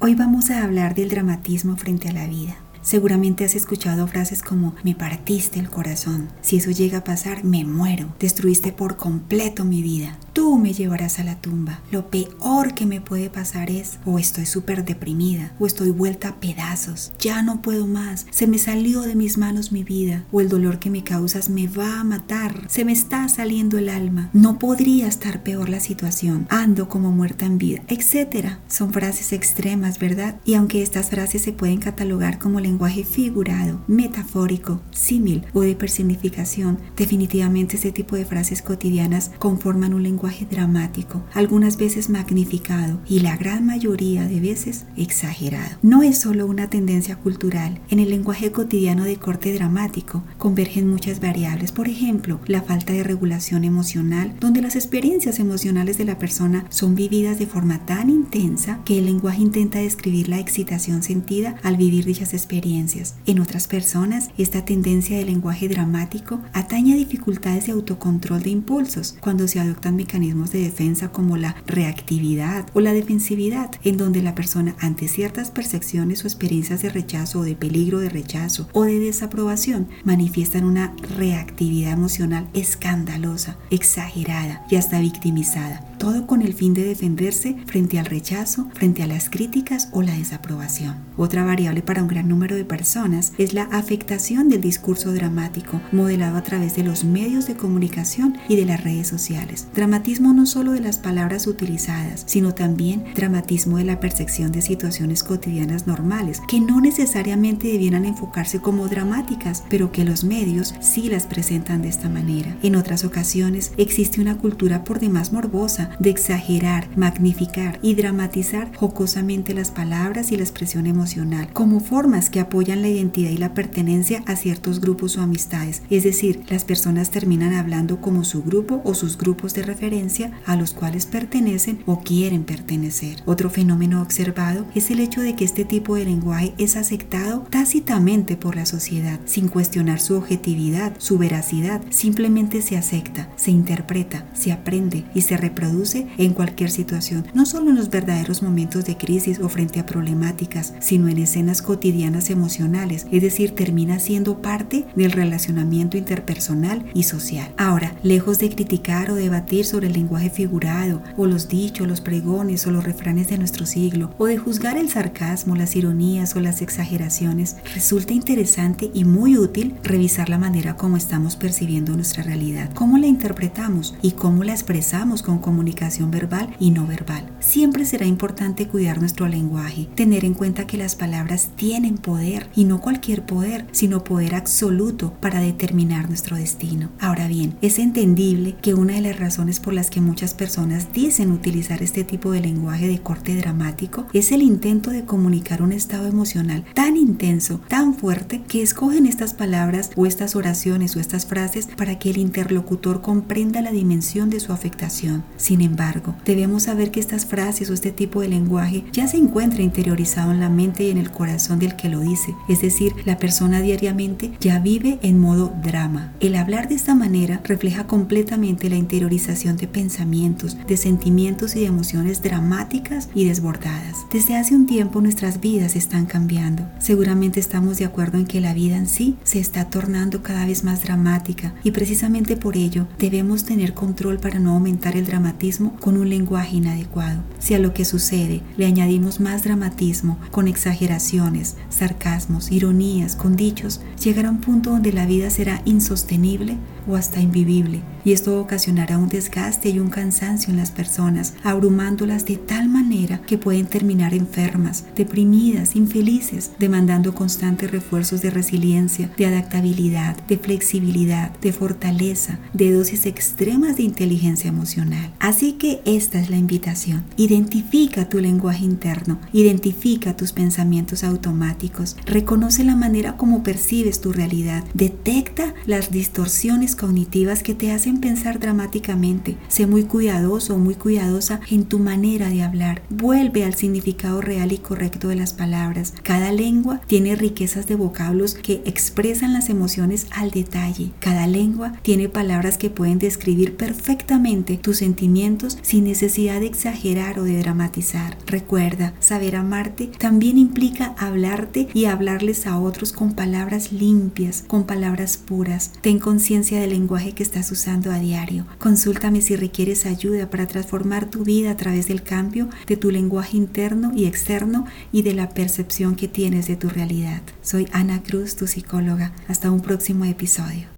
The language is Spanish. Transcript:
Hoy vamos a hablar del dramatismo frente a la vida. Seguramente has escuchado frases como me partiste el corazón. Si eso llega a pasar, me muero. Destruiste por completo mi vida me llevarás a la tumba. Lo peor que me puede pasar es o estoy súper deprimida o estoy vuelta a pedazos. Ya no puedo más. Se me salió de mis manos mi vida o el dolor que me causas me va a matar. Se me está saliendo el alma. No podría estar peor la situación. Ando como muerta en vida, etcétera. Son frases extremas, ¿verdad? Y aunque estas frases se pueden catalogar como lenguaje figurado, metafórico, símil o de personificación, definitivamente este tipo de frases cotidianas conforman un lenguaje dramático, algunas veces magnificado y la gran mayoría de veces exagerado. No es solo una tendencia cultural, en el lenguaje cotidiano de corte dramático convergen muchas variables, por ejemplo, la falta de regulación emocional, donde las experiencias emocionales de la persona son vividas de forma tan intensa que el lenguaje intenta describir la excitación sentida al vivir dichas experiencias. En otras personas, esta tendencia del lenguaje dramático atañe a dificultades de autocontrol de impulsos cuando se adoptan mecanismos mecanismos de defensa como la reactividad o la defensividad, en donde la persona ante ciertas percepciones o experiencias de rechazo o de peligro de rechazo o de desaprobación manifiestan una reactividad emocional escandalosa, exagerada y hasta victimizada todo con el fin de defenderse frente al rechazo, frente a las críticas o la desaprobación. Otra variable para un gran número de personas es la afectación del discurso dramático, modelado a través de los medios de comunicación y de las redes sociales. Dramatismo no solo de las palabras utilizadas, sino también dramatismo de la percepción de situaciones cotidianas normales, que no necesariamente debieran enfocarse como dramáticas, pero que los medios sí las presentan de esta manera. En otras ocasiones existe una cultura por demás morbosa de exagerar, magnificar y dramatizar jocosamente las palabras y la expresión emocional como formas que apoyan la identidad y la pertenencia a ciertos grupos o amistades. Es decir, las personas terminan hablando como su grupo o sus grupos de referencia a los cuales pertenecen o quieren pertenecer. Otro fenómeno observado es el hecho de que este tipo de lenguaje es aceptado tácitamente por la sociedad, sin cuestionar su objetividad, su veracidad, simplemente se acepta, se interpreta, se aprende y se reproduce en cualquier situación, no solo en los verdaderos momentos de crisis o frente a problemáticas, sino en escenas cotidianas emocionales, es decir, termina siendo parte del relacionamiento interpersonal y social. Ahora, lejos de criticar o debatir sobre el lenguaje figurado, o los dichos, los pregones o los refranes de nuestro siglo, o de juzgar el sarcasmo, las ironías o las exageraciones, resulta interesante y muy útil revisar la manera como estamos percibiendo nuestra realidad, cómo la interpretamos y cómo la expresamos con comunicación comunicación verbal y no verbal. Siempre será importante cuidar nuestro lenguaje, tener en cuenta que las palabras tienen poder y no cualquier poder, sino poder absoluto para determinar nuestro destino. Ahora bien, es entendible que una de las razones por las que muchas personas dicen utilizar este tipo de lenguaje de corte dramático es el intento de comunicar un estado emocional tan intenso, tan fuerte, que escogen estas palabras o estas oraciones o estas frases para que el interlocutor comprenda la dimensión de su afectación. Sin embargo, debemos saber que estas frases o este tipo de lenguaje ya se encuentra interiorizado en la mente y en el corazón del que lo dice. Es decir, la persona diariamente ya vive en modo drama. El hablar de esta manera refleja completamente la interiorización de pensamientos, de sentimientos y de emociones dramáticas y desbordadas. Desde hace un tiempo nuestras vidas están cambiando. Seguramente estamos de acuerdo en que la vida en sí se está tornando cada vez más dramática y precisamente por ello debemos tener control para no aumentar el dramatismo con un lenguaje inadecuado. Si a lo que sucede le añadimos más dramatismo, con exageraciones, sarcasmos, ironías, con dichos, llegará un punto donde la vida será insostenible o hasta invivible, y esto ocasionará un desgaste y un cansancio en las personas, abrumándolas de tal manera que pueden terminar enfermas, deprimidas, infelices, demandando constantes refuerzos de resiliencia, de adaptabilidad, de flexibilidad, de fortaleza, de dosis extremas de inteligencia emocional. Así que esta es la invitación. Identifica tu lenguaje interno, identifica tus pensamientos automáticos, reconoce la manera como percibes tu realidad, detecta las distorsiones cognitivas que te hacen pensar dramáticamente. Sé muy cuidadoso o muy cuidadosa en tu manera de hablar. Vuelve al significado real y correcto de las palabras. Cada lengua tiene riquezas de vocablos que expresan las emociones al detalle. Cada lengua tiene palabras que pueden describir perfectamente tus sentimientos sin necesidad de exagerar o de dramatizar. Recuerda, saber amarte también implica hablarte y hablarles a otros con palabras limpias, con palabras puras. Ten conciencia lenguaje que estás usando a diario. Consúltame si requieres ayuda para transformar tu vida a través del cambio de tu lenguaje interno y externo y de la percepción que tienes de tu realidad. Soy Ana Cruz, tu psicóloga. Hasta un próximo episodio.